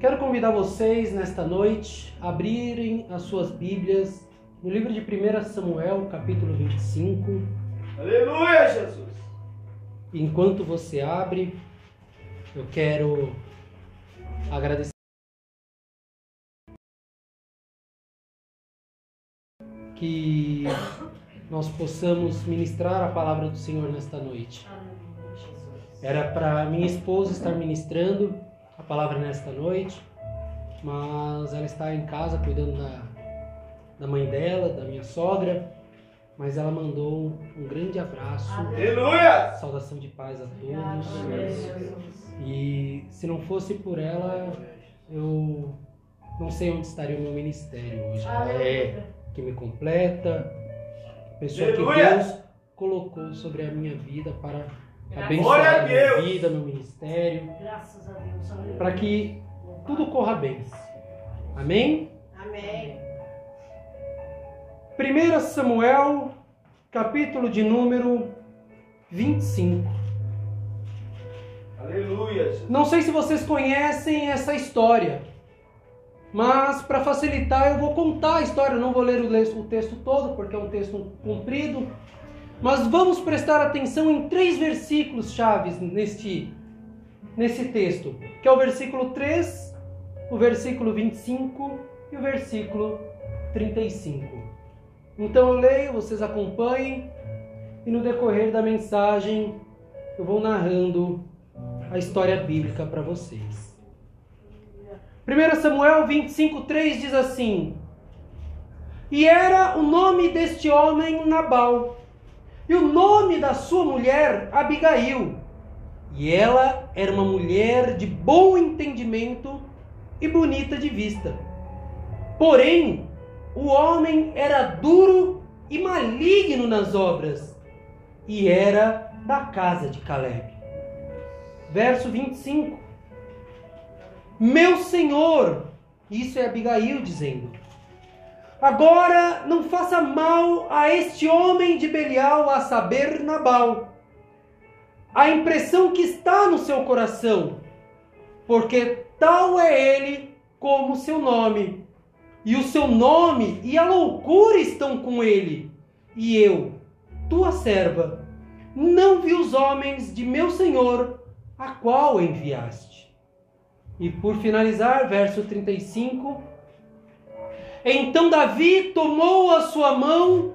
Quero convidar vocês nesta noite a abrirem as suas Bíblias no livro de 1 Samuel, capítulo 25. Aleluia, Jesus. Enquanto você abre, eu quero agradecer. Que nós possamos ministrar a palavra do Senhor nesta noite. Era para minha esposa estar ministrando a palavra nesta noite, mas ela está em casa cuidando da, da mãe dela, da minha sogra. Mas ela mandou um grande abraço, Aleluia. saudação de paz a todos. E se não fosse por ela, eu não sei onde estaria o meu ministério hoje. Ela é que me completa, pessoa que Aleluia. Deus colocou sobre a minha vida para abençoar minha Deus. vida, meu ministério, Graças a Deus. para que tudo corra bem. Amém? Amém. 1 Samuel, capítulo de número 25. Aleluia. Não sei se vocês conhecem essa história, mas para facilitar eu vou contar a história. Eu não vou ler o le- o texto todo porque é um texto comprido, mas vamos prestar atenção em três versículos chaves neste nesse texto, que é o versículo 3, o versículo 25 e o versículo 35. Então eu leio, vocês acompanhem e no decorrer da mensagem eu vou narrando a história bíblica para vocês. 1 Samuel 25:3 diz assim: E era o nome deste homem Nabal, e o nome da sua mulher Abigail. E ela era uma mulher de bom entendimento e bonita de vista. Porém, o homem era duro e maligno nas obras, e era da casa de Caleb. Verso 25. Meu senhor, isso é Abigail dizendo. Agora não faça mal a este homem de Belial, a saber, Nabal. A impressão que está no seu coração, porque tal é ele como seu nome. E o seu nome e a loucura estão com ele. E eu, tua serva, não vi os homens de meu senhor, a qual enviaste. E por finalizar, verso 35. Então Davi tomou a sua mão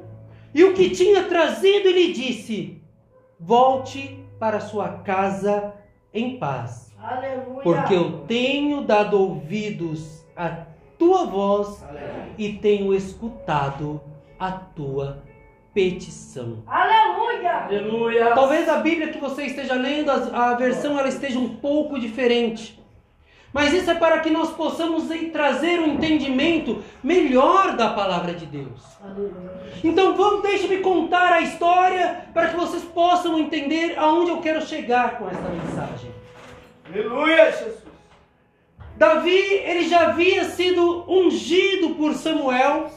e o que tinha trazido e lhe disse: Volte para sua casa em paz, Aleluia. porque eu tenho dado ouvidos à tua voz e tenho escutado a tua petição. Aleluia. Aleluia. Talvez a Bíblia que você esteja lendo, a, a versão ela esteja um pouco diferente. Mas isso é para que nós possamos trazer um entendimento melhor da palavra de Deus. Então vamos, deixe-me contar a história para que vocês possam entender aonde eu quero chegar com essa mensagem. Aleluia, Jesus. Davi, ele já havia sido ungido por Samuel,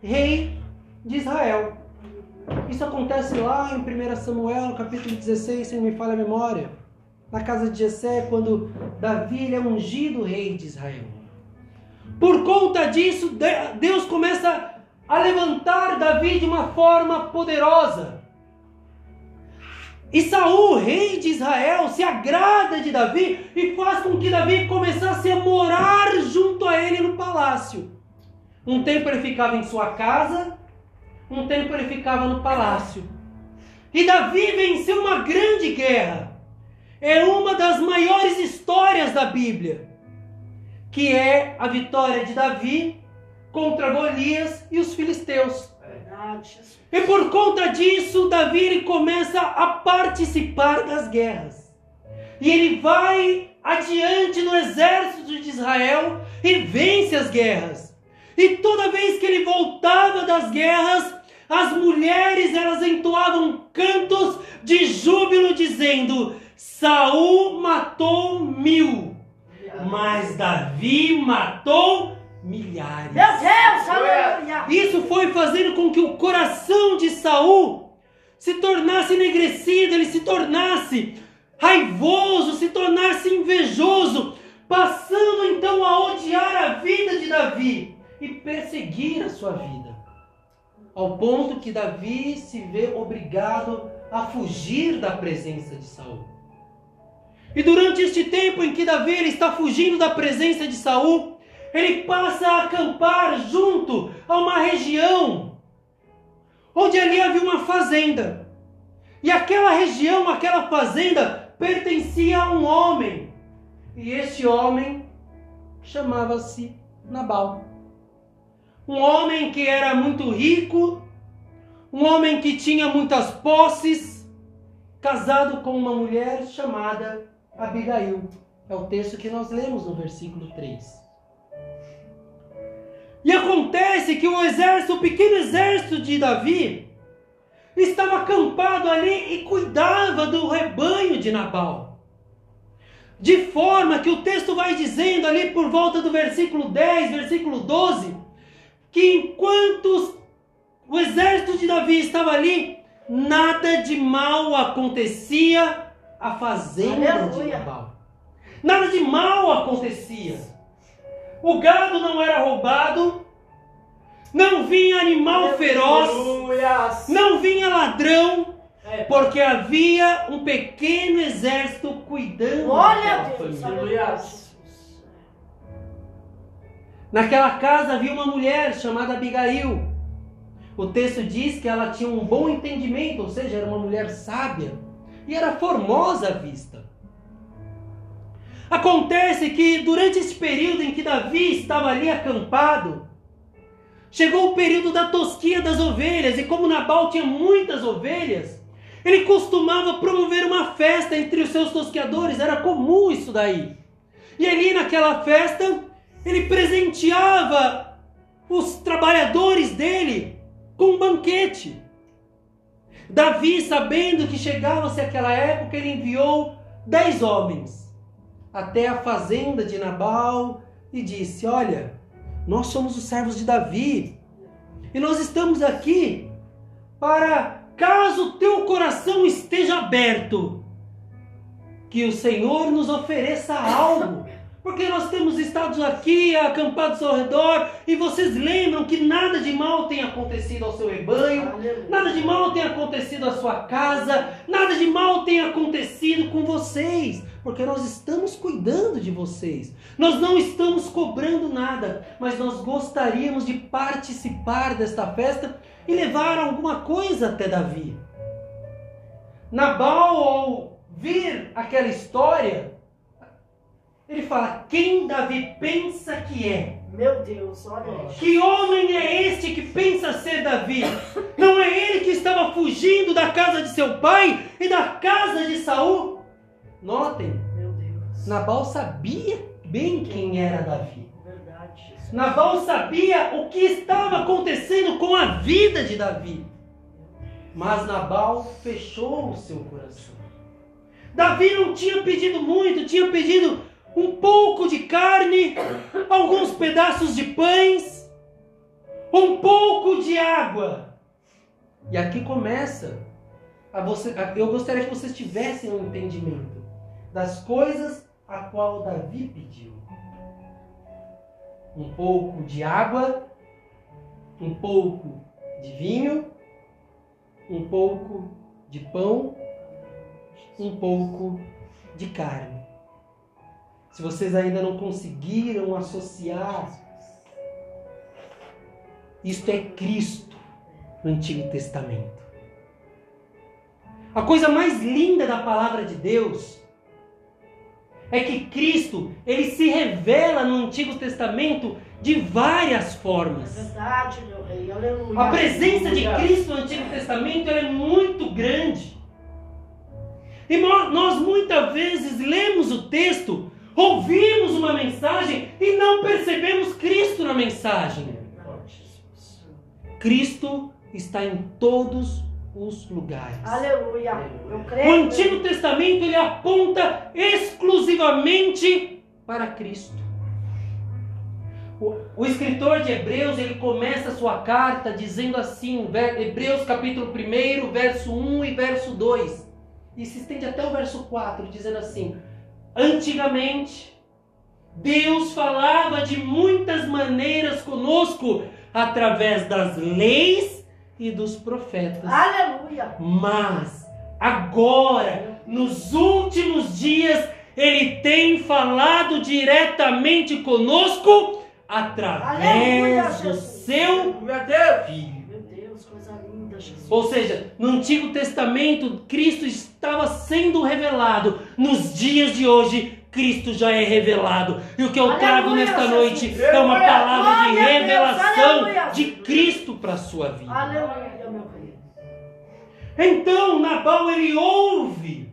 rei de Israel. Isso acontece lá em 1 Samuel, no capítulo 16, se não me falha a memória. Na casa de Jessé, quando Davi é ungido rei de Israel. Por conta disso, De- Deus começa a levantar Davi de uma forma poderosa. E Saul, rei de Israel, se agrada de Davi e faz com que Davi começasse a morar junto a ele no palácio. Um tempo ele ficava em sua casa, um tempo ele ficava no palácio. E Davi venceu uma grande guerra. É uma das maiores histórias da Bíblia, que é a vitória de Davi contra Golias e os filisteus. Jesus. E por conta disso, Davi ele começa a participar das guerras. E ele vai adiante no exército de Israel e vence as guerras. E toda vez que ele voltava das guerras, as mulheres elas entoavam cantos de júbilo dizendo: Saul matou mil, mas Davi matou milhares. Meu Deus, aleluia. Isso foi fazendo com que o coração de Saul se tornasse enegrecido, ele se tornasse raivoso, se tornasse invejoso, passando então a odiar a vida de Davi e perseguir a sua vida. Ao ponto que Davi se vê obrigado a fugir da presença de Saul. E durante este tempo em que Davi está fugindo da presença de Saul, ele passa a acampar junto a uma região onde ali havia uma fazenda. E aquela região, aquela fazenda, pertencia a um homem. E este homem chamava-se Nabal. Um homem que era muito rico, um homem que tinha muitas posses, casado com uma mulher chamada Abigail. É o texto que nós lemos no versículo 3. E acontece que o exército, o pequeno exército de Davi, estava acampado ali e cuidava do rebanho de Nabal. De forma que o texto vai dizendo ali por volta do versículo 10, versículo 12, que enquanto o exército de Davi estava ali, nada de mal acontecia à fazenda Aleluia. de Nabal. Nada de mal acontecia. O gado não era roubado, não vinha animal feroz, não vinha ladrão, É, porque havia um pequeno exército cuidando a Deus. família. Naquela casa havia uma mulher chamada Abigail. O texto diz que ela tinha um bom entendimento, ou seja, era uma mulher sábia e era formosa à vista. Acontece que durante esse período em que Davi estava ali acampado, chegou o período da tosquia das ovelhas, e como Nabal tinha muitas ovelhas, ele costumava promover uma festa entre os seus tosqueadores, era comum isso daí. E ali naquela festa, ele presenteava os trabalhadores dele com um banquete. Davi, sabendo que chegava-se aquela época, ele enviou dez homens até a fazenda de Nabal e disse: Olha, nós somos os servos de Davi e nós estamos aqui para, caso teu coração esteja aberto, que o Senhor nos ofereça algo. Porque nós temos estado aqui acampados ao redor e vocês lembram que nada de mal tem acontecido ao seu rebanho. Nada de mal tem acontecido à sua casa, nada de mal tem acontecido com vocês, porque nós estamos cuidando de vocês. Nós não estamos cobrando nada, mas nós gostaríamos de participar desta festa e levar alguma coisa até Davi. Nabal, ao vir aquela história, ele fala: Quem Davi pensa que é? Meu Deus, olha isso. Que homem é este que pensa ser Davi? Não é ele que estava fugindo da casa de seu pai e da casa de Saul? Notem, Meu Deus. Nabal sabia bem quem era Davi. Verdade. Nabal sabia o que estava acontecendo com a vida de Davi. Mas Nabal fechou o seu coração. Davi não tinha pedido muito, tinha pedido um pouco de carne, alguns pedaços de pães, um pouco de água. E aqui começa a você, a- eu gostaria que vocês tivessem um entendimento das coisas a qual Davi pediu. Um pouco de água, um pouco de vinho, um pouco de pão, um pouco de carne. Se vocês ainda não conseguiram associar, isto é Cristo no Antigo Testamento. A coisa mais linda da palavra de Deus é que Cristo, ele se revela no Antigo Testamento de várias É formas. verdade, meu rei. Aleluia. A presença de Aleluia. Cristo no Antigo Testamento é muito grande. E nós muitas vezes lemos o texto, ouvimos uma mensagem e não percebemos Cristo na mensagem. Cristo está em todos os lugares. Aleluia. Eu O creio. Antigo Testamento ele aponta exclusivamente para Cristo. O, o escritor de Hebreus ele começa a sua carta dizendo assim, Hebreus capítulo 1, verso 1 e verso 2. E se estende até o verso 4, dizendo assim: Antigamente, Deus falava de muitas maneiras conosco através das leis e dos profetas. Aleluia. Mas agora, nos últimos dias, ele tem falado diretamente conosco Aleluia, através do Jesus. seu Meu Deus. filho. Meu Deus, coisa linda, Jesus. Ou seja, no Antigo Testamento, Cristo estava sendo revelado. Nos dias de hoje, Cristo já é revelado. E o que eu Aleluia, trago nesta noite é uma Aleluia. palavra de revelação aleluia. de Cristo para a sua vida. Aleluia, meu rei. Então Nabal ele ouve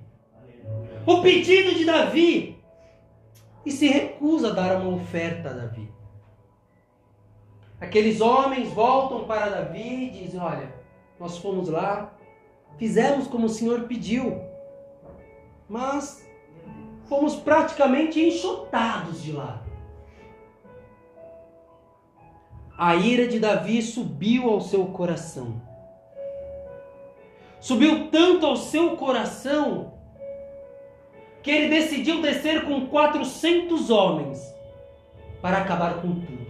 o pedido de Davi e se recusa a dar uma oferta a Davi. Aqueles homens voltam para Davi e dizem: Olha, nós fomos lá, fizemos como o Senhor pediu, mas fomos praticamente enxotados de lá. A ira de Davi subiu ao seu coração. Subiu tanto ao seu coração que ele decidiu descer com 400 homens para acabar com tudo.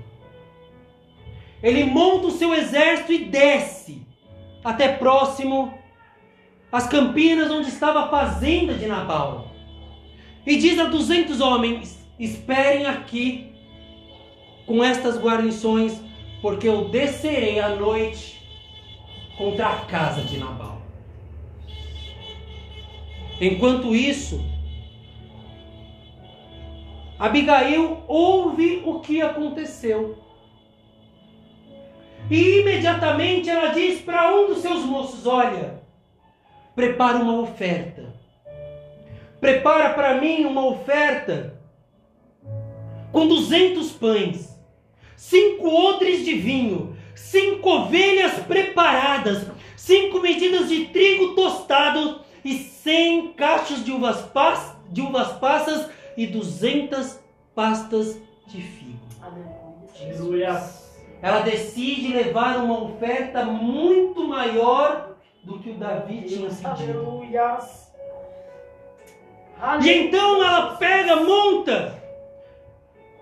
Ele monta o seu exército e desce até próximo às campinas onde estava a fazenda de Nabal. E diz a 200 homens: Esperem aqui com estas guarnições, porque eu descerei à noite contra a casa de Nabal. Enquanto isso, Abigail ouve o que aconteceu. E imediatamente ela diz para um dos seus moços: Olha, prepara uma oferta. Prepara para mim uma oferta com 200 pães, cinco odres de vinho, cinco ovelhas preparadas, cinco medidas de trigo tostado e cem cachos de uvas, pas, de uvas passas e duzentas pastas de figo. Aleluia, Aleluia. Jesus. Ela decide levar uma oferta muito maior do que o Davi tinha pedido. Aleluia. E então ela pega, monta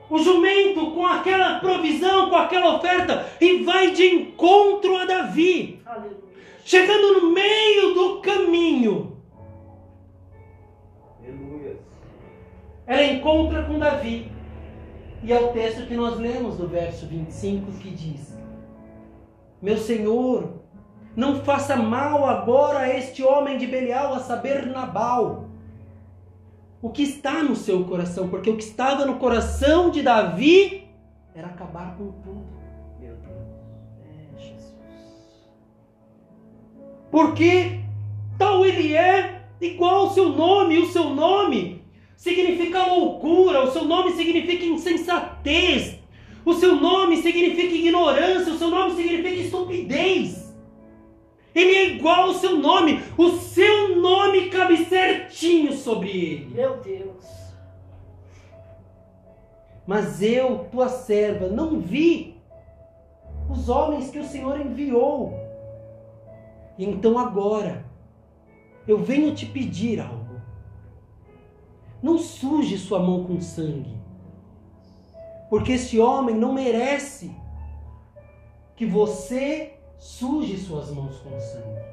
o jumento com aquela provisão, com aquela oferta e vai de encontro a Davi. Chegando no meio do caminho, Aleluia. ela encontra com Davi. E é o texto que nós lemos do verso 25 que diz: Meu Senhor, não faça mal agora a este homem de Belial, a saber, Nabal. O que está no seu coração? Porque o que estava no coração de Davi era acabar com tudo. Meu Deus. É, Jesus. Porque tal ele é igual ao seu nome, o seu nome significa loucura, o seu nome significa insensatez, o seu nome significa ignorância, o seu nome significa estupidez. Ele é igual ao seu nome, o seu nome cabe certinho sobre ele. Meu Deus. Mas eu, tua serva, não vi os homens que o Senhor enviou. Então agora, eu venho te pedir algo. Não suje sua mão com sangue, porque esse homem não merece que você suje suas mãos com sangue.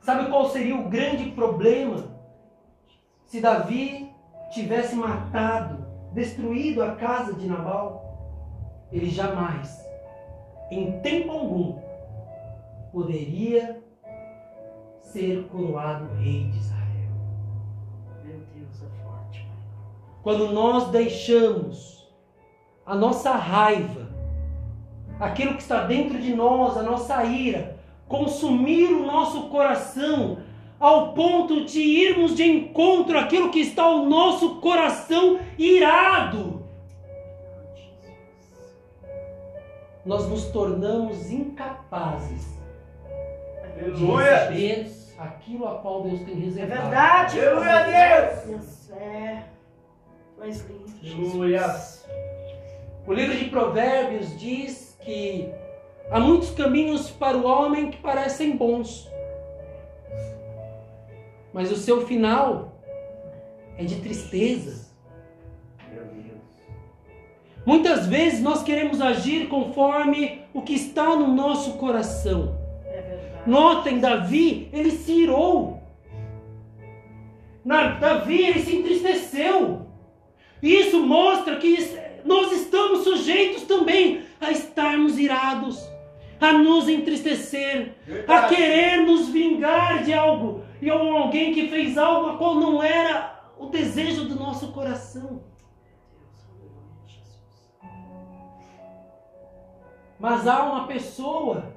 Sabe qual seria o grande problema se Davi tivesse matado, destruído a casa de Nabal? Ele jamais, em tempo algum, poderia ser coroado rei de Israel. Quando nós deixamos a nossa raiva, aquilo que está dentro de nós, a nossa ira, consumir o nosso coração, ao ponto de irmos de encontro àquilo que está o nosso coração irado, nós nos tornamos incapazes de Aleluia. receber aquilo a qual Deus tem É reservado. verdade. Aleluia. Deus. É. És lindo, Aleluia. O livro de Provérbios diz que há muitos caminhos para o homem que parecem bons, mas o seu final é de tristeza. Muitas vezes nós queremos agir conforme o que está no nosso coração. É. Notem, Davi, ele se irou. Na- Davi, ele se entristeceu. Isso mostra que nós estamos sujeitos também a estarmos irados, a nos entristecer, a Verdade. querer nos vingar de algo e ou alguém que fez algo a qual não era o desejo do nosso coração. Mas há uma pessoa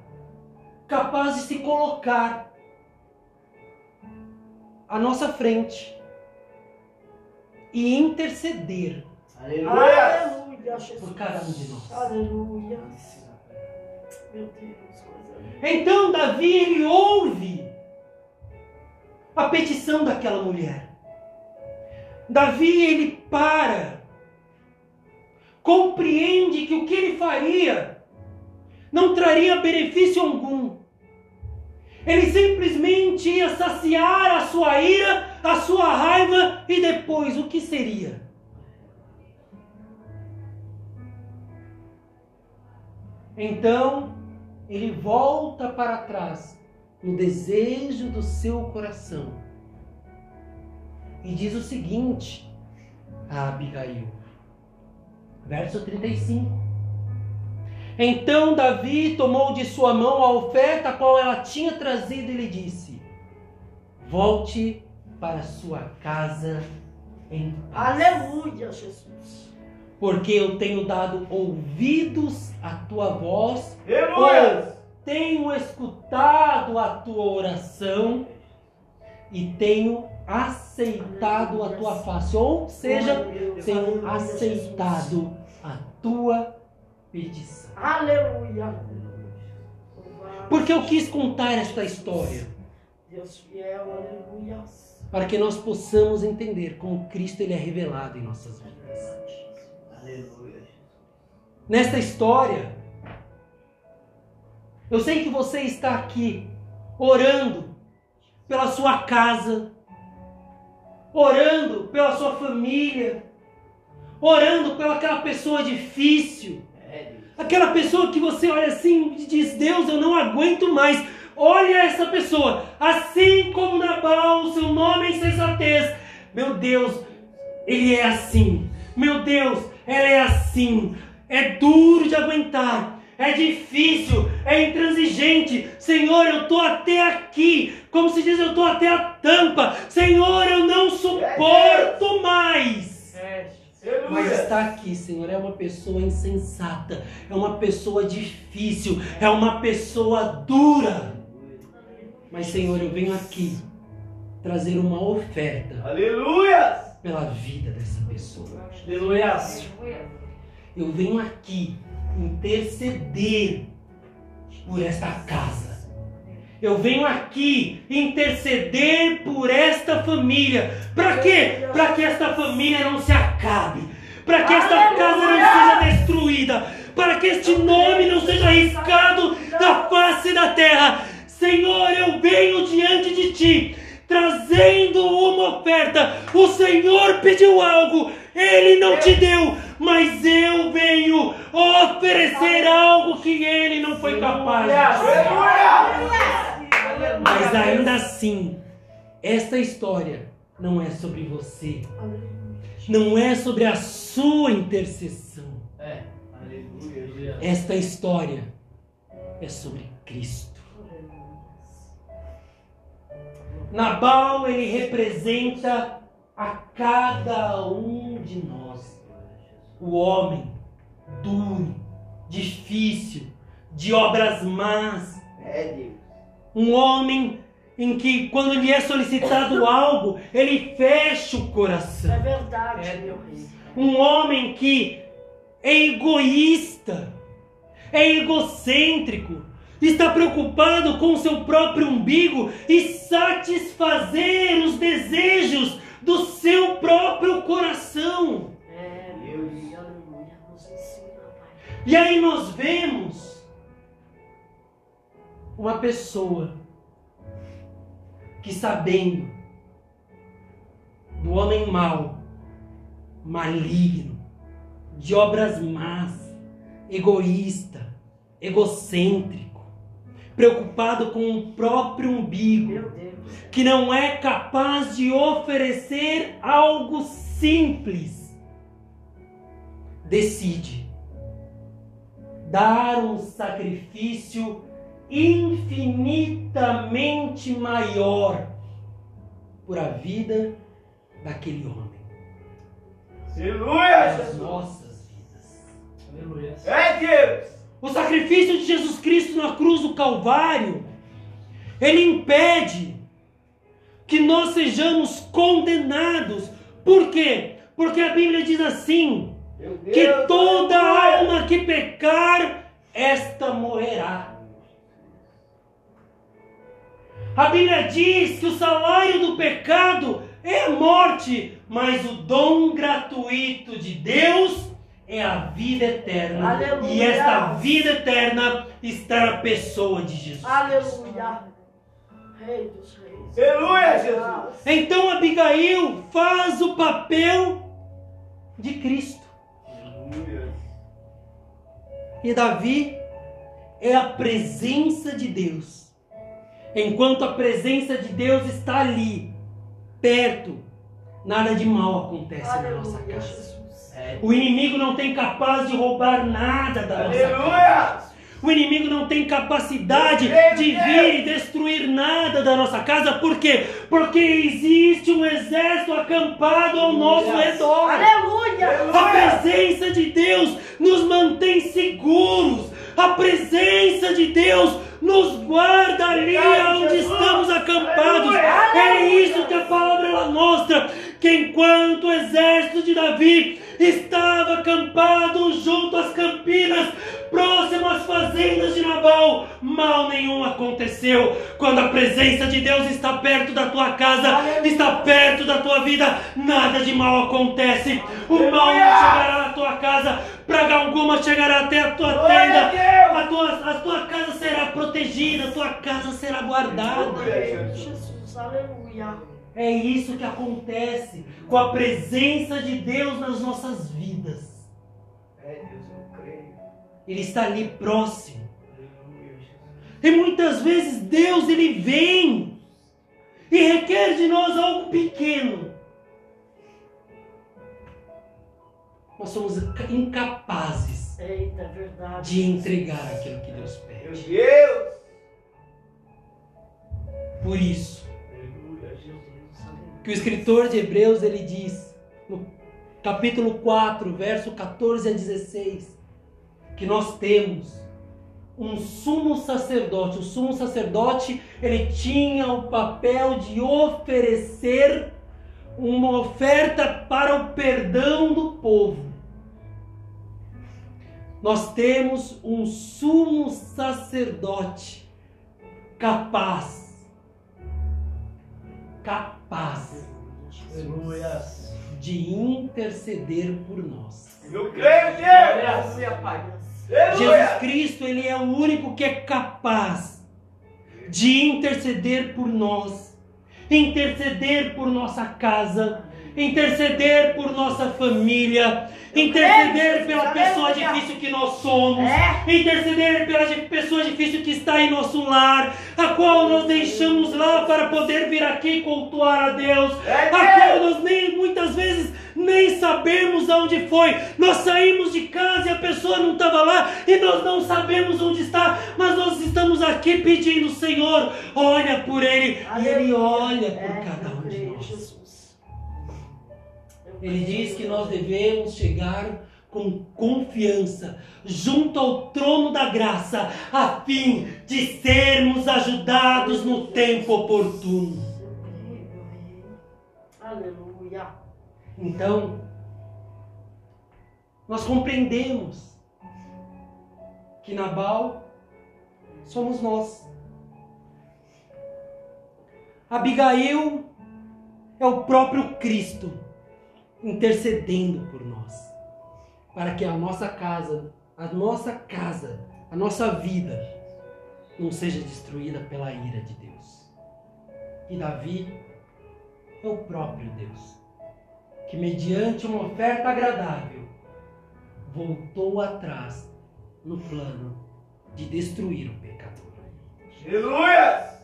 capaz de se colocar à nossa frente e interceder Aleluia. Aleluia, Jesus. por cada um de nós. Aleluia. Meu Deus, linda. Então Davi ele ouve a petição daquela mulher. Davi ele para, compreende que o que ele faria não traria benefício algum. Ele simplesmente ia saciar a sua ira, a sua raiva e depois o que seria? Então ele volta para trás no desejo do seu coração e diz o seguinte a Abigail, verso 35. Então Davi tomou de sua mão a oferta qual ela tinha trazido e lhe disse: Volte para sua casa em paz Aleluia, Jesus. porque eu tenho dado ouvidos à tua voz, Aleluia. tenho escutado a tua oração e tenho aceitado a tua face. Ou seja, tenho aceitado a tua petição. Aleluia. Porque eu quis contar esta história Deus fiel, aleluia. Para que nós possamos entender como Cristo ele é revelado em nossas vidas. Aleluia. Nesta história, eu sei que você está aqui orando pela sua casa, orando pela sua família, orando pela aquela pessoa difícil, É, aquela pessoa que você olha assim e diz: Deus, eu não aguento mais. Olha essa pessoa, assim como Nabal, o seu nome é insensatez. Meu Deus, ele é assim. Meu Deus, ela é assim. É duro de aguentar. É difícil, é intransigente. Senhor, eu estou até aqui. Como se diz, eu estou até a tampa. Senhor, eu não suporto mais. Mas está aqui, Senhor, é uma pessoa insensata, é uma pessoa difícil, é uma pessoa dura. Mas, Senhor, eu venho aqui trazer uma oferta Aleluia. pela vida dessa pessoa. Aleluia. Eu venho aqui interceder por esta casa. Eu venho aqui interceder por esta família. Para quê? Para que esta família não se acabe. Para que esta Aleluia! casa não seja destruída. Para que este nome não seja arriscado da face da terra. Senhor, eu venho diante de ti, trazendo uma oferta. O Senhor pediu algo, ele não te deu, mas eu venho oferecer algo que ele não foi capaz mas ainda assim, esta história não é sobre você, não é sobre a sua intercessão. É. Esta história é sobre Cristo. Nabal ele representa a cada um de nós. O homem duro, difícil, de obras más, É, Deus. um homem em que quando lhe é solicitado algo, ele fecha o É coração. verdade, É, meu Deus. rei. Um homem que é egoísta, é egocêntrico, está preocupado com o seu próprio umbigo e satisfazer os desejos do seu próprio coração. É. E aí nós vemos uma pessoa que sabendo do homem mau, maligno, de obras más, egoísta, egocêntrico, preocupado com o próprio umbigo, que não é capaz de oferecer algo simples, decide dar um sacrifício infinitamente maior por a vida daquele homem, Aleluia, as nossas vidas. Aleluia. É Deus. O sacrifício de Jesus Cristo na cruz do Calvário, ele impede que nós sejamos condenados. Por quê? Porque a Bíblia diz assim: que toda alma que pecar, esta morrerá. A Bíblia diz que o salário do pecado é a morte, mas o dom gratuito de Deus é a vida eterna. Aleluia. E esta vida eterna está na pessoa de Jesus. Aleluia. Rei dos reis. Aleluia, Jesus. Então Abigail faz o papel de Cristo. Aleluia. E Davi é a presença de Deus. Enquanto a presença de Deus está ali, perto, nada de mal acontece na nossa Aleluia, casa. O inimigo não tem capaz de roubar nada da nossa casa. Aleluia. O inimigo não tem capacidade de vir e destruir nada da nossa casa. Por quê? Porque existe um exército acampado ao nosso redor. Aleluia. A presença de Deus nos mantém seguros. A presença de Deus nos guarda ali onde estamos acampados. É isso que a palavra ela mostra. Que enquanto o exército de Davi estava acampado junto às campinas, próximo às fazendas de Nabal, mal nenhum aconteceu. Quando a presença de Deus está perto da tua casa, está perto da tua vida, nada de mal acontece. O mal não chegará à tua casa, praga alguma chegará até a tua tenda. a tua, a tua casa será protegida, a tua casa será guardada. Jesus. Aleluia. É isso que acontece com a presença de Deus nas nossas vidas. É Deus, eu creio. Ele está ali próximo. E muitas vezes Deus ele vem e requer de nós algo pequeno. Nós somos incapazes Eita, de entregar aquilo que Deus Meu pede. Deus. Por isso. Que o escritor de Hebreus ele diz no capítulo 4, verso 14 a 16, que nós temos um sumo sacerdote. O sumo sacerdote, ele tinha o papel de oferecer uma oferta para o perdão do povo. Nós temos um sumo sacerdote capaz, capaz Aleluia. de interceder por nós. Eu creio, Deus. Jesus. Cristo, ele é o único que é capaz de interceder por nós, interceder por nossa casa, interceder por nossa família, interceder pela pessoa difícil que nós somos, interceder pela pessoa difícil que está em nosso lar, a qual nós deixamos lá para poder vir aqui cultuar a Deus, a qual nós nem muitas vezes nem sabemos aonde foi. Nós saímos de casa e a pessoa não estava lá e nós não sabemos onde está, mas nós estamos aqui pedindo, Senhor, olha por ele e ele olha por É, cada um de nós. Ele diz que nós devemos chegar com confiança junto ao trono da graça, a fim de sermos ajudados no tempo oportuno. Aleluia. Então, nós compreendemos que Nabal somos nós. Abigail é o próprio Cristo intercedendo por nós, para que a nossa casa, a nossa casa, a nossa vida não seja destruída pela ira de Deus. E Davi é o próprio Deus que mediante uma oferta agradável voltou atrás no plano de destruir o pecador. Aleluia!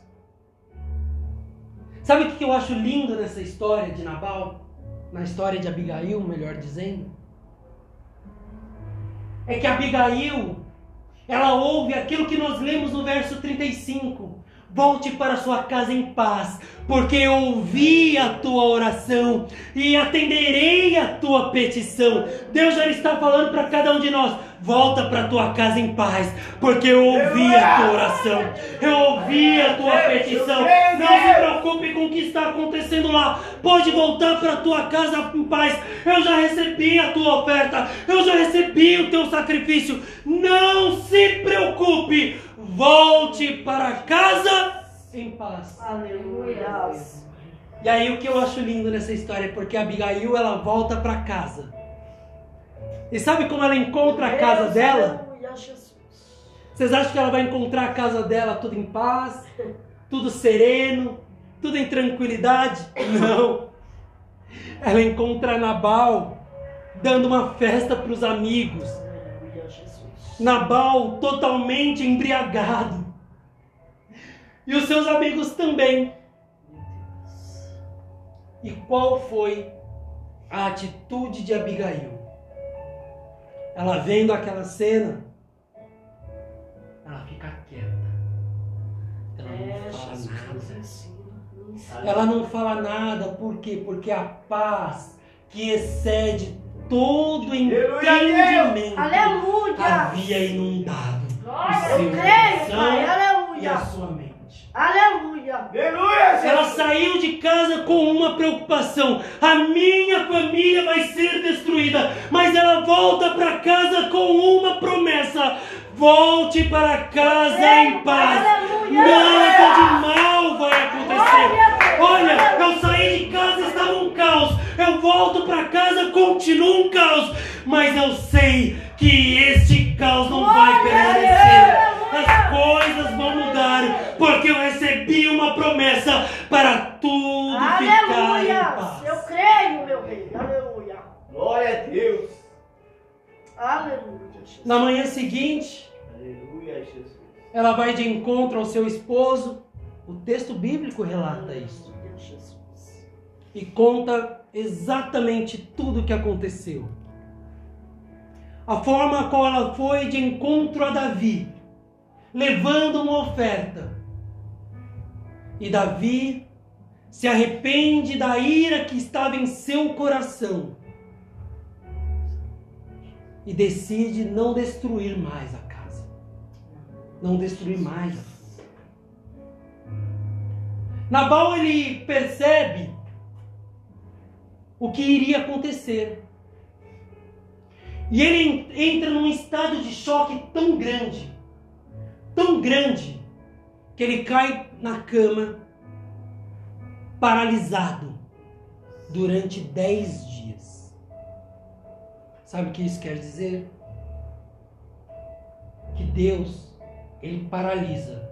Sabe o que eu acho lindo nessa história de Nabal? Na história de Abigail, melhor dizendo? É que Abigail, ela ouve aquilo que nós lemos no verso 35. Volte para sua casa em paz, porque eu ouvi a tua oração e atenderei a tua petição. Deus já está falando para cada um de nós: volta para tua casa em paz, porque eu ouvi a tua oração, eu ouvi a tua petição. Não se preocupe com o que está acontecendo lá, pode voltar para tua casa em paz. Eu já recebi a tua oferta, eu já recebi o teu sacrifício. Não se preocupe, volte para casa em paz. Aleluia. E aí o que eu acho lindo nessa história é porque a Abigail ela volta para casa. E sabe como ela encontra a casa dela? Aleluia, Jesus. Vocês acham que ela vai encontrar a casa dela tudo em paz, tudo sereno, tudo em tranquilidade? Não. Ela encontra Nabal dando uma festa para os amigos. Nabal totalmente embriagado. E os seus amigos também. Meu Deus. E qual foi a atitude de Abigail? Ela vendo aquela cena, ela fica quieta. Ela É, não fala Jesus, nos nada. Ela não fala nada, por quê? Porque a paz que excede todo entendimento Aleluia. havia inundado Glória, seu eu creio, coração Pai. e a Aleluia. sua mente. Aleluia. Aleluia! Ela saiu de casa com uma preocupação: a minha família vai ser destruída. Mas ela volta para casa com uma promessa: volte para casa em paz. Aleluia. Nada de mal vai acontecer. Olha, eu saí de casa, estava um caos. Eu volto para casa, continua um caos. Mas eu sei que este caos não vai permanecer. aleluia. As coisas vão mudar, porque eu recebi uma promessa para tudo ficar em Aleluia. paz. Eu creio, meu rei. Aleluia. Glória a Deus! Aleluia, Jesus. Na manhã seguinte, Aleluia, Jesus! ela vai de encontro ao seu esposo. O texto bíblico relata isso. E conta exatamente tudo o que aconteceu. A forma qual ela foi de encontro a Davi, levando uma oferta. E Davi se arrepende da ira que estava em seu coração e decide não destruir mais a casa. Não destruir mais a casa. Nabal ele percebe o que iria acontecer. E ele entra num estado de choque tão grande, tão grande, que ele cai na cama, paralisado, durante dez dias. Sabe o que isso quer dizer? Que Deus, ele paralisa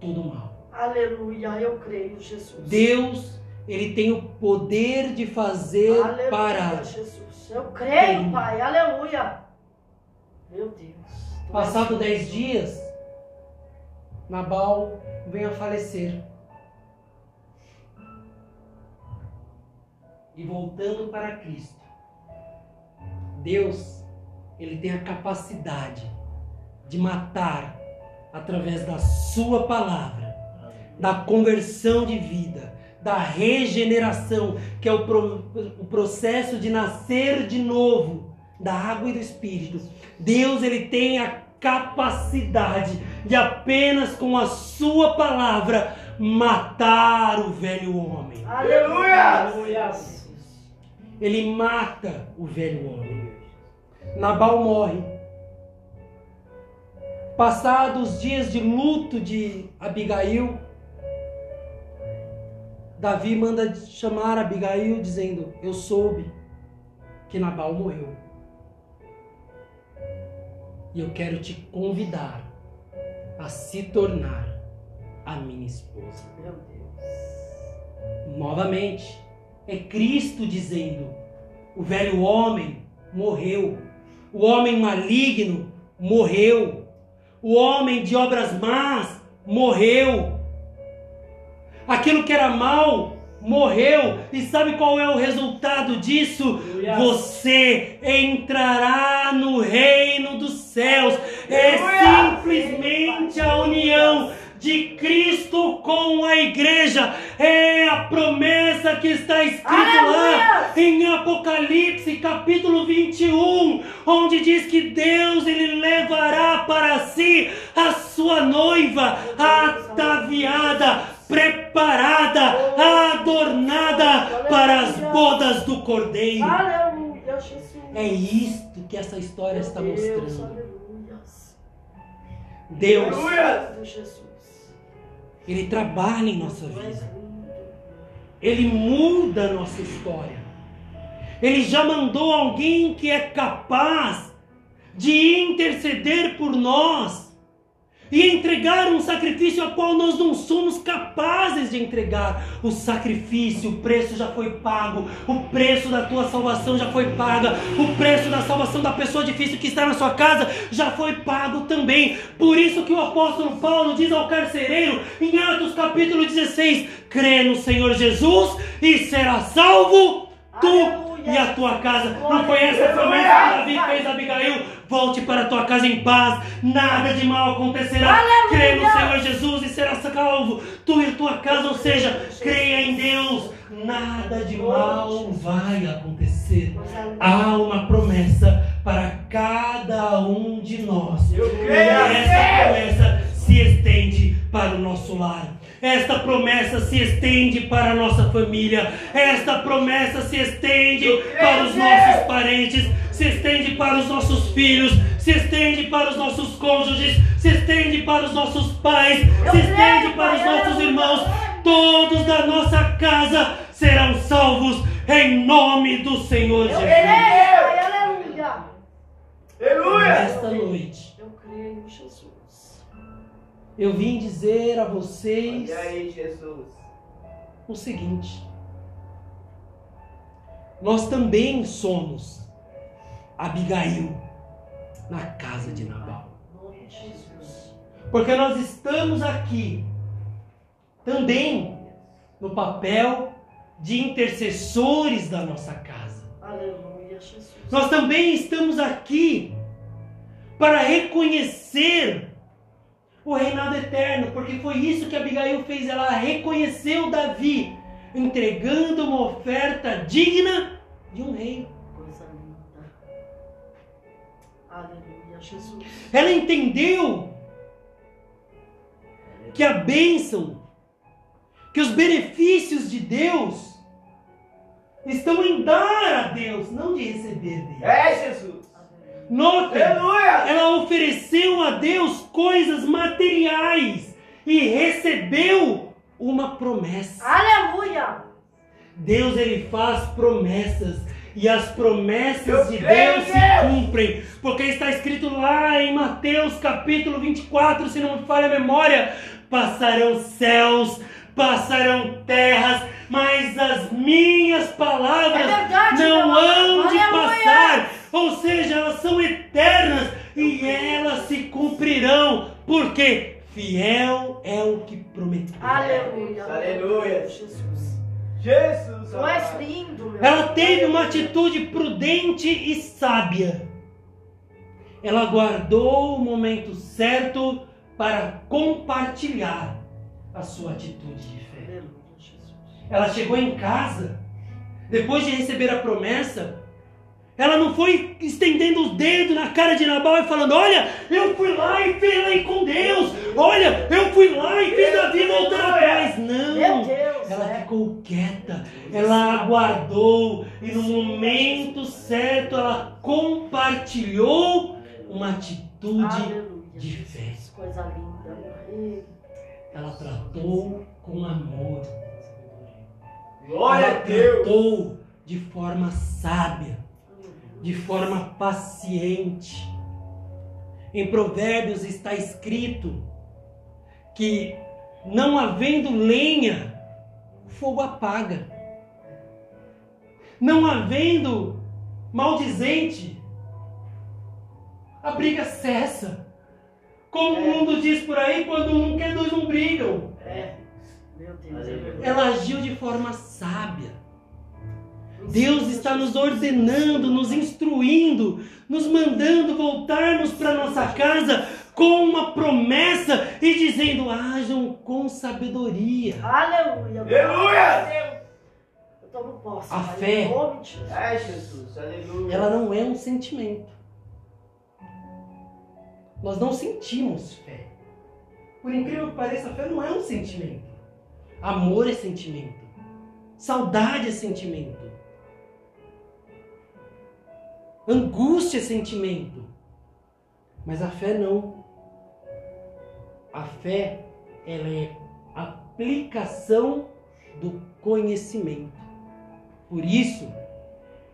todo o mal. Aleluia, eu creio, Jesus. Deus, ele tem o poder de fazer Aleluia, parar. Jesus. Eu creio, Sim. Pai. Aleluia. Meu Deus. Passado dez dias, Nabal vem a falecer. E voltando para Cristo, Deus, ele tem a capacidade de matar através da sua palavra, da conversão de vida, da regeneração, que é o, pro- o processo de nascer de novo da água e do espírito. Deus ele tem a capacidade de apenas com a sua palavra matar o velho homem. Aleluia. Aleluia. Ele mata o velho homem. Nabal morre. Passados os dias de luto de Abigail, Davi manda chamar Abigail dizendo: Eu soube que Nabal morreu. E eu quero te convidar a se tornar a minha esposa. Meu Deus. Novamente, é Cristo dizendo: o velho homem morreu, O homem maligno morreu. O homem de obras más morreu. Aquilo que era mal morreu. E sabe qual é o resultado disso? Você entrará no reino dos céus. É simplesmente a união de Cristo com a igreja. É a promessa que está escrita lá em Apocalipse, capítulo 21, onde diz que Deus ele levará para si a sua noiva, ataviada, preparada, adornada para as bodas do Cordeiro. É isto que essa história está mostrando. Deus, ele trabalha em nossa vida. Ele muda a nossa história. Ele já mandou alguém que é capaz de interceder por nós e entregar um sacrifício a qual nós não somos capazes de entregar. O sacrifício, o preço já foi pago, o preço da tua salvação já foi paga, o preço da salvação da pessoa difícil que está na sua casa já foi pago também. Por isso que o apóstolo Paulo diz ao carcereiro em Atos capítulo 16: crê no Senhor Jesus e será salvo tu. E a tua casa. Não foi essa a promessa que Davi fez a Abigail? Volte para a tua casa em paz, nada de mal acontecerá. Crê no Senhor Jesus e será salvo. Tu e a tua casa, ou seja, creia em Deus, nada de mal vai acontecer. Há uma promessa para cada um de nós. E essa promessa se estende para o nosso lar. Esta promessa se estende para a nossa família. Esta promessa se estende para os nossos parentes, se estende para os nossos filhos, se estende para os nossos cônjuges, se estende para os nossos pais, se estende para os nossos irmãos. Todos da nossa casa serão salvos em nome do Senhor Eu Jesus. creio, Pai, aleluia. Aleluia. Nesta noite, Eu creio, Jesus. Eu vim dizer a vocês aí, Jesus? o seguinte: nós também somos Abigail na casa de Nabal. Porque nós estamos aqui também no papel de intercessores da nossa casa. Aleluia, Jesus. Nós também estamos aqui para reconhecer o reinado eterno, porque foi isso que Abigail fez. Ela reconheceu Davi, entregando uma oferta digna de um rei. Coisa linda. Aleluia, Jesus. Ela entendeu que a bênção, que os benefícios de Deus estão em dar a Deus, não de receber dele. É, Jesus. Notem, Aleluia. ela ofereceu a Deus coisas materiais e recebeu uma promessa. Aleluia. Deus ele faz promessas e as promessas Eu de Deus se cumprem, porque está escrito lá em Mateus capítulo 24, se não me falha a memória, passarão céus, passarão terras, mas as minhas palavras É verdade, não hão de passar, ou seja, elas são eternas e elas se cumprirão, porque fiel é o que prometeu. Aleluia. Aleluia. Jesus. Jesus. Tu és lindo, meu Ela teve uma atitude prudente e sábia. Ela guardou o momento certo para compartilhar a sua atitude de fé. Ela chegou em casa, depois de receber a promessa, ela não foi estendendo os dedos na cara de Nabal e falando: Olha, eu fui lá e falei com Deus, olha, eu fui lá e fiz Davi voltar atrás. Não, ela é. ficou quieta, ela aguardou e no momento certo ela compartilhou uma atitude de fé. Coisa linda. Ela tratou com amor, Glória ela a Deus. tratou de forma sábia. De forma paciente. Em Provérbios está escrito que não havendo lenha, o fogo apaga. Não havendo maldizente, a briga cessa. Como o mundo diz por aí, quando um quer, dois não brigam. É. Deus, é. Ela agiu de forma sábia. Deus está nos ordenando, nos instruindo, nos mandando voltarmos para nossa casa com uma promessa e dizendo: hajam com sabedoria. Aleluia. Aleluia. Eu tomo posse. A fé. É, Jesus. Aleluia. Ela não é um sentimento. Nós não sentimos fé. Por incrível que pareça, a fé não é um sentimento. Amor é sentimento. Saudade é sentimento. Angústia é sentimento. Mas a fé não. A fé, ela é aplicação do conhecimento. Por isso,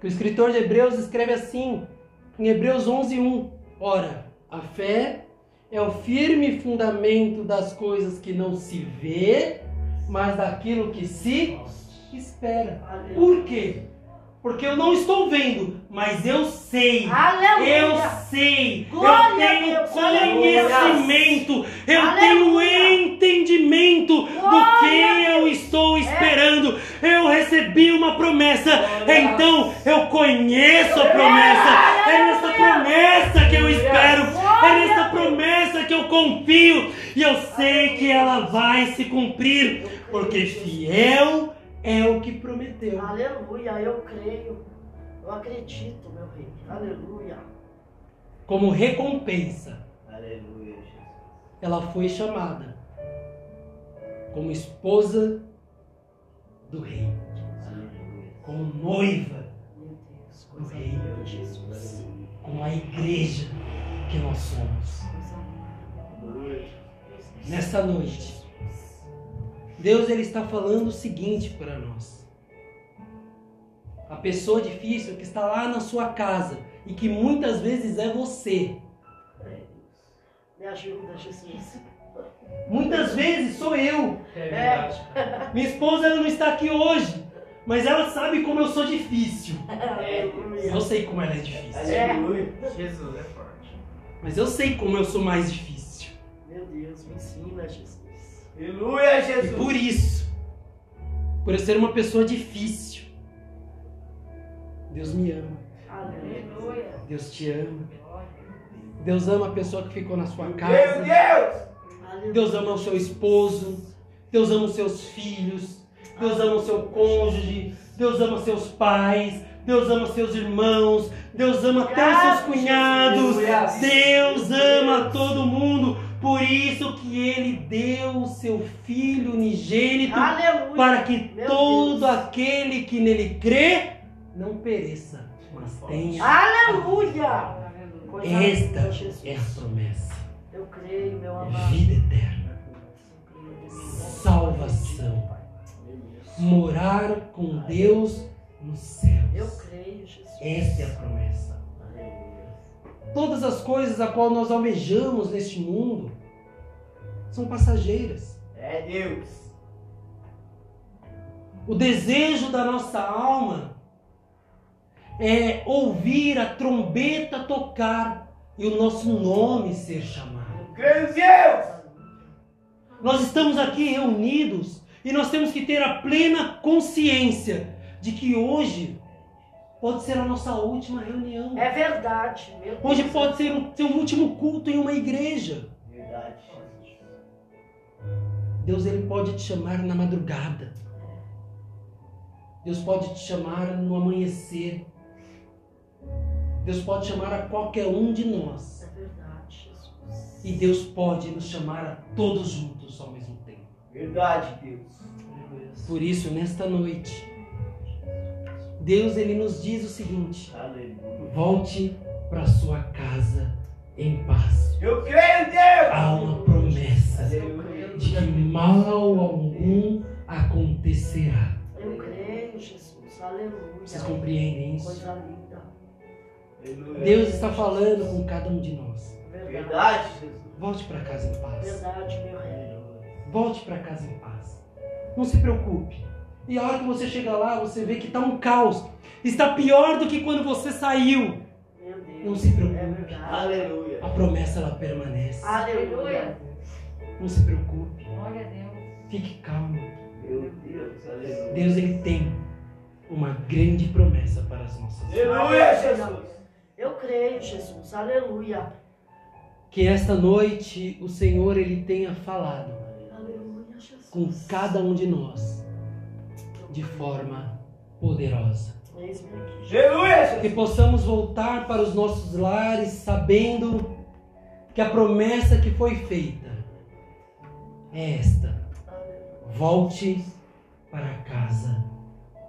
que o escritor de Hebreus escreve assim, em Hebreus 11:1. Ora, a fé é o firme fundamento das coisas que não se vê, mas daquilo que se espera. Por quê? Porque eu não estou vendo, mas eu sei. Aleluia. Eu sei, Glória eu tenho Deus, conhecimento, eu Aleluia. tenho entendimento do Glória que a eu estou esperando. Eu recebi uma promessa, então eu conheço a promessa. É nessa promessa que eu espero, é nessa promessa que eu confio. E eu sei que ela vai se cumprir, porque fiel é o que prometeu. Aleluia, eu creio. Eu acredito, meu rei. Aleluia. Como recompensa. Aleluia, Jesus. ela foi chamada como esposa do rei, Aleluia. como noiva, Meu Deus, Do rei. Jesus. como a igreja que nós somos. Nessa noite, Deus ele está falando o seguinte para nós. A pessoa difícil que está lá na sua casa e que muitas vezes é você. Me ajuda, Jesus. Muitas vezes sou eu. É verdade. Minha esposa ela não está aqui hoje, mas ela sabe como eu sou difícil. Aleluia. Eu sei como ela é difícil. Aleluia. Jesus é forte. Mas eu sei como eu sou mais difícil. Meu Deus, me ensina, Jesus. Aleluia, E Jesus. por isso, por eu ser uma pessoa difícil, Deus me ama. Aleluia. Deus te ama. Deus ama a pessoa que ficou na sua Meu casa. Deus. Aleluia. Deus ama o seu esposo. Deus ama os seus filhos. Deus ama o seu cônjuge. Deus ama seus pais. Deus ama seus irmãos. Deus ama até os seus cunhados. Deus ama todo mundo. Por isso que ele deu o seu filho unigênito Aleluia. para que Meu todo Deus. aquele que nele crê não pereça, mas tenha. Aleluia. Esta é a promessa: Eu creio, meu é amado. vida eterna, Eu creio, Deus. salvação, morar com Deus nos céus. Eu creio, Jesus. Esta é a promessa. Todas as coisas a qual nós almejamos neste mundo são passageiras. É Deus. O desejo da nossa alma é ouvir a trombeta tocar e o nosso nome ser chamado. Em Deus. Nós estamos aqui reunidos e nós temos que ter a plena consciência de que hoje pode ser a nossa última reunião. É verdade, meu Deus. Hoje pode ser o seu último culto em uma igreja. Verdade. Deus ele pode te chamar na madrugada. Deus pode te chamar no amanhecer. Deus pode chamar a qualquer um de nós. É verdade, Jesus. E Deus pode nos chamar a todos juntos ao mesmo tempo. Verdade, Deus. Por isso, nesta noite, Deus ele nos diz o seguinte: Aleluia. volte para sua casa em paz. Eu creio em Deus. Há uma promessa Aleluia. de que mal algum acontecerá. Eu creio, Jesus. Aleluia. Vocês compreendem isso? Coisa linda. Aleluia. Deus está falando com cada um de nós. Verdade. Verdade, Jesus. Volte para casa em paz. Verdade, meu rei. Volte para casa em paz. Não se preocupe. E a hora que você chega lá, você vê que está um caos. Está pior do que quando você saiu. Não se preocupe. É verdade. Aleluia. A promessa ela permanece. Aleluia. Não se preocupe. Glória a Deus. Fique calmo. Meu Deus, aleluia. Deus ele tem uma grande promessa para as nossas vidas. Aleluia, Jesus. Eu creio, Jesus. Aleluia. Que esta noite o Senhor ele tenha falado Aleluia, Jesus. com cada um de nós de forma poderosa. Aleluia, Que possamos voltar para os nossos lares sabendo que a promessa que foi feita é esta: volte para casa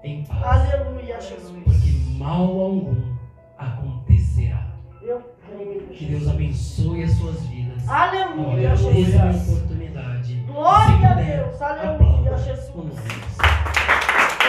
em paz, Aleluia, Jesus. porque mal algum acontecerá. Que Deus abençoe as suas vidas. Aleluia, Jesus. uma oportunidade. Glória a Deus. Aleluia, Jesus.